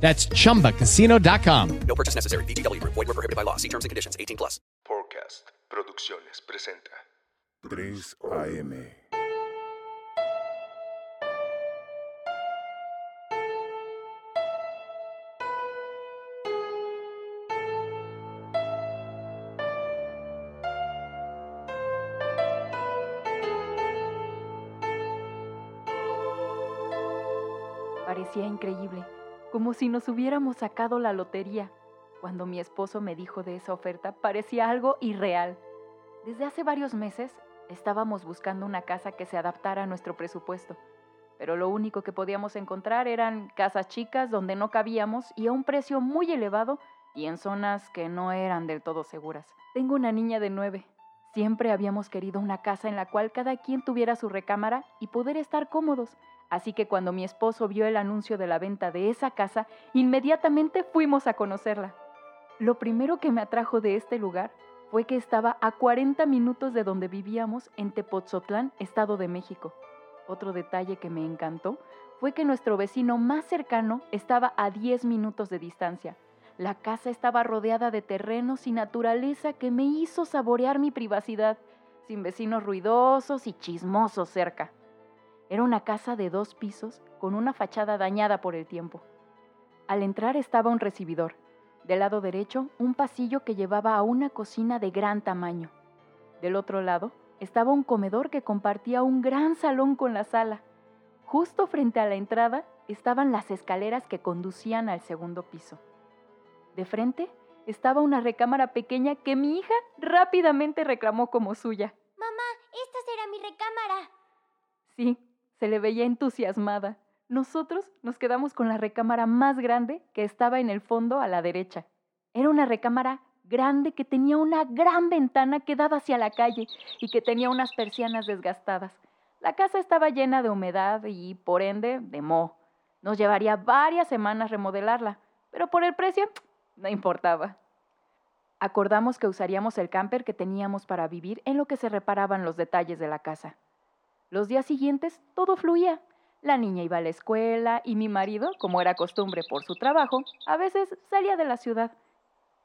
That's chumbacasino.com. No purchase necessary. VGW Group. Void were prohibited by law. See terms and conditions. 18 plus. Forecast Producciones presenta 3 AM. Parecía increíble, como si nos hubiéramos sacado la lotería. Cuando mi esposo me dijo de esa oferta, parecía algo irreal. Desde hace varios meses estábamos buscando una casa que se adaptara a nuestro presupuesto, pero lo único que podíamos encontrar eran casas chicas donde no cabíamos y a un precio muy elevado y en zonas que no eran del todo seguras. Tengo una niña de nueve. Siempre habíamos querido una casa en la cual cada quien tuviera su recámara y poder estar cómodos. Así que cuando mi esposo vio el anuncio de la venta de esa casa, inmediatamente fuimos a conocerla. Lo primero que me atrajo de este lugar fue que estaba a 40 minutos de donde vivíamos en Tepoztlán, Estado de México. Otro detalle que me encantó fue que nuestro vecino más cercano estaba a 10 minutos de distancia. La casa estaba rodeada de terrenos y naturaleza que me hizo saborear mi privacidad, sin vecinos ruidosos y chismosos cerca. Era una casa de dos pisos con una fachada dañada por el tiempo. Al entrar estaba un recibidor. Del lado derecho, un pasillo que llevaba a una cocina de gran tamaño. Del otro lado, estaba un comedor que compartía un gran salón con la sala. Justo frente a la entrada estaban las escaleras que conducían al segundo piso. De frente estaba una recámara pequeña que mi hija rápidamente reclamó como suya. Mamá, esta será mi recámara. Sí, se le veía entusiasmada. Nosotros nos quedamos con la recámara más grande que estaba en el fondo a la derecha. Era una recámara grande que tenía una gran ventana que daba hacia la calle y que tenía unas persianas desgastadas. La casa estaba llena de humedad y, por ende, de moho. Nos llevaría varias semanas remodelarla, pero por el precio no importaba. Acordamos que usaríamos el camper que teníamos para vivir en lo que se reparaban los detalles de la casa. Los días siguientes todo fluía. La niña iba a la escuela y mi marido, como era costumbre por su trabajo, a veces salía de la ciudad.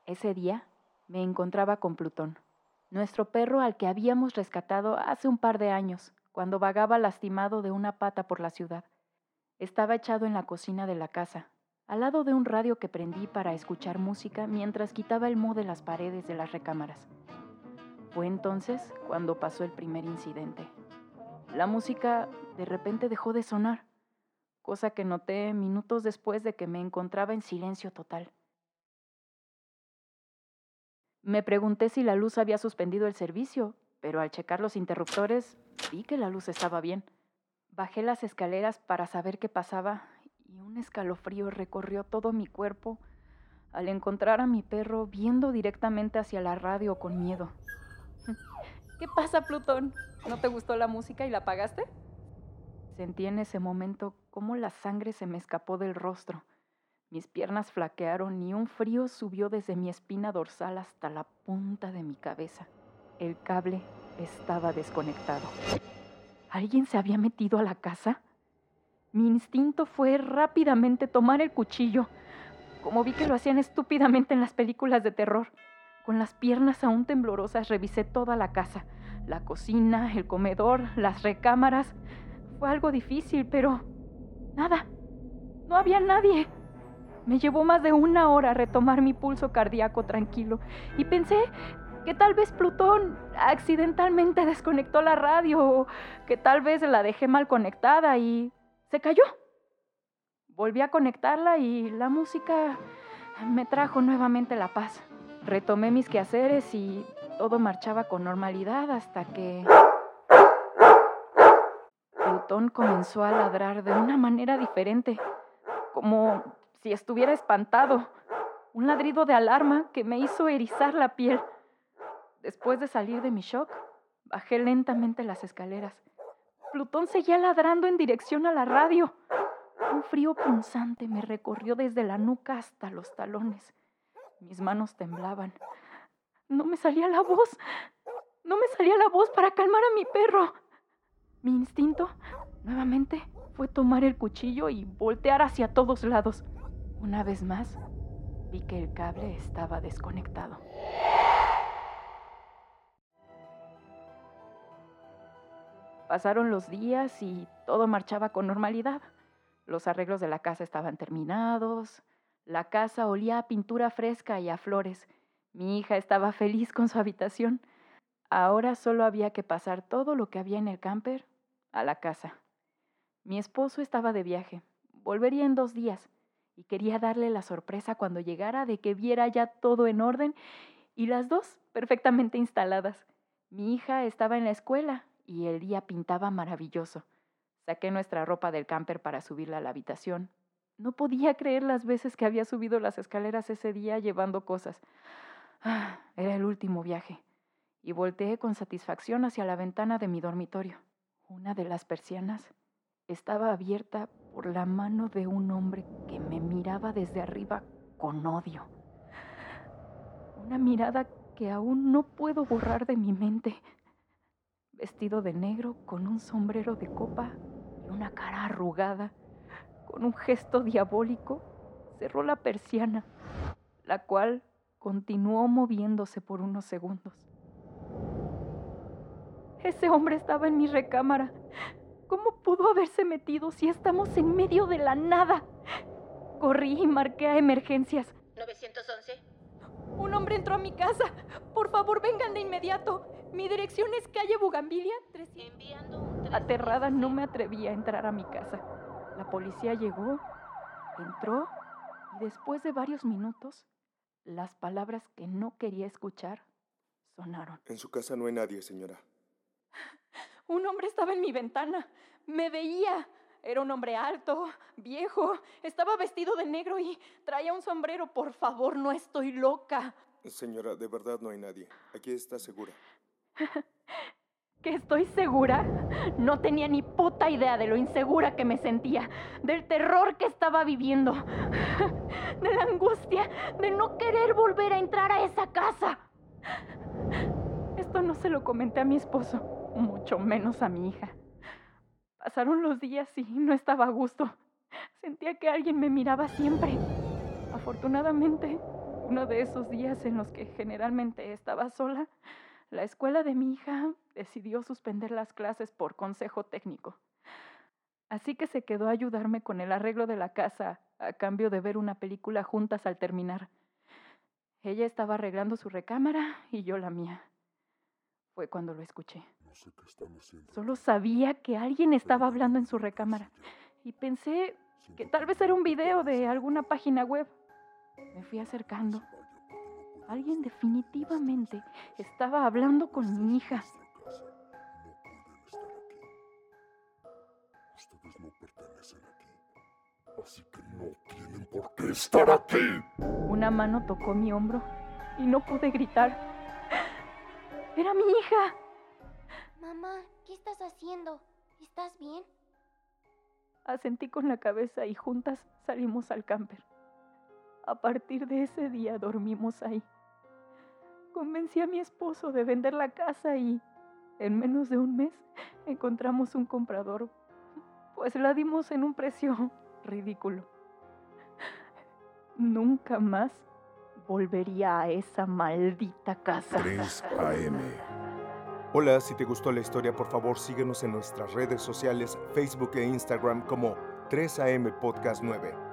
Ese día me encontraba con Plutón, nuestro perro al que habíamos rescatado hace un par de años, cuando vagaba lastimado de una pata por la ciudad. Estaba echado en la cocina de la casa, al lado de un radio que prendí para escuchar música mientras quitaba el moho de las paredes de las recámaras. Fue entonces cuando pasó el primer incidente. La música de repente dejó de sonar, cosa que noté minutos después de que me encontraba en silencio total. Me pregunté si la luz había suspendido el servicio, pero al checar los interruptores vi que la luz estaba bien. Bajé las escaleras para saber qué pasaba y un escalofrío recorrió todo mi cuerpo al encontrar a mi perro viendo directamente hacia la radio con miedo. ¿Qué pasa, Plutón? ¿No te gustó la música y la apagaste? Sentí en ese momento cómo la sangre se me escapó del rostro. Mis piernas flaquearon y un frío subió desde mi espina dorsal hasta la punta de mi cabeza. El cable estaba desconectado. ¿Alguien se había metido a la casa? Mi instinto fue rápidamente tomar el cuchillo, como vi que lo hacían estúpidamente en las películas de terror. Con las piernas aún temblorosas revisé toda la casa, la cocina, el comedor, las recámaras. Fue algo difícil, pero... Nada. No había nadie. Me llevó más de una hora retomar mi pulso cardíaco tranquilo y pensé que tal vez Plutón accidentalmente desconectó la radio o que tal vez la dejé mal conectada y se cayó. Volví a conectarla y la música me trajo nuevamente la paz. Retomé mis quehaceres y todo marchaba con normalidad hasta que Plutón comenzó a ladrar de una manera diferente, como si estuviera espantado. Un ladrido de alarma que me hizo erizar la piel. Después de salir de mi shock, bajé lentamente las escaleras. Plutón seguía ladrando en dirección a la radio. Un frío punzante me recorrió desde la nuca hasta los talones. Mis manos temblaban. No me salía la voz. No me salía la voz para calmar a mi perro. Mi instinto, nuevamente, fue tomar el cuchillo y voltear hacia todos lados. Una vez más, vi que el cable estaba desconectado. Pasaron los días y todo marchaba con normalidad. Los arreglos de la casa estaban terminados, la casa olía a pintura fresca y a flores. Mi hija estaba feliz con su habitación. Ahora solo había que pasar todo lo que había en el camper a la casa. Mi esposo estaba de viaje. Volvería en dos días y quería darle la sorpresa cuando llegara de que viera ya todo en orden y las dos perfectamente instaladas. Mi hija estaba en la escuela y el día pintaba maravilloso. Saqué nuestra ropa del camper para subirla a la habitación. No podía creer las veces que había subido las escaleras ese día llevando cosas. Ah, era el último viaje. Y volteé con satisfacción hacia la ventana de mi dormitorio. Una de las persianas estaba abierta por la mano de un hombre que me miraba desde arriba con odio. Una mirada que aún no puedo borrar de mi mente. Vestido de negro, con un sombrero de copa y una cara arrugada, con un gesto diabólico, cerró la persiana, la cual continuó moviéndose por unos segundos. Ese hombre estaba en mi recámara. ¿Cómo pudo haberse metido si estamos en medio de la nada? Corrí y marqué a emergencias. 911. Un hombre entró a mi casa. Por favor, vengan de inmediato. Mi dirección es calle Bugambilia 300. Enviando un Aterrada no me atreví a entrar a mi casa. La policía llegó, entró y después de varios minutos, las palabras que no quería escuchar sonaron. En su casa no hay nadie, señora. Un hombre estaba en mi ventana. Me veía. Era un hombre alto, viejo. Estaba vestido de negro y traía un sombrero. Por favor, no estoy loca. Señora, de verdad no hay nadie. Aquí está segura. ¿Que estoy segura? No tenía ni puta idea de lo insegura que me sentía, del terror que estaba viviendo, de la angustia de no querer volver a entrar a esa casa. Esto no se lo comenté a mi esposo, mucho menos a mi hija. Pasaron los días y no estaba a gusto. Sentía que alguien me miraba siempre. Afortunadamente, uno de esos días en los que generalmente estaba sola, la escuela de mi hija decidió suspender las clases por consejo técnico. Así que se quedó a ayudarme con el arreglo de la casa a cambio de ver una película juntas al terminar. Ella estaba arreglando su recámara y yo la mía. Fue cuando lo escuché. Solo sabía que alguien estaba hablando en su recámara y pensé que tal vez era un video de alguna página web. Me fui acercando. Alguien definitivamente estaba hablando con mi hija. Ustedes no pertenecen aquí. Así que no tienen por qué estar aquí. Una mano tocó mi hombro y no pude gritar. Era mi hija. Mamá, ¿qué estás haciendo? ¿Estás bien? Asentí con la cabeza y juntas salimos al camper. A partir de ese día dormimos ahí. Convencí a mi esposo de vender la casa y en menos de un mes encontramos un comprador, pues la dimos en un precio ridículo. Nunca más volvería a esa maldita casa. 3 AM. Hola, si te gustó la historia, por favor síguenos en nuestras redes sociales, Facebook e Instagram como 3AM Podcast 9.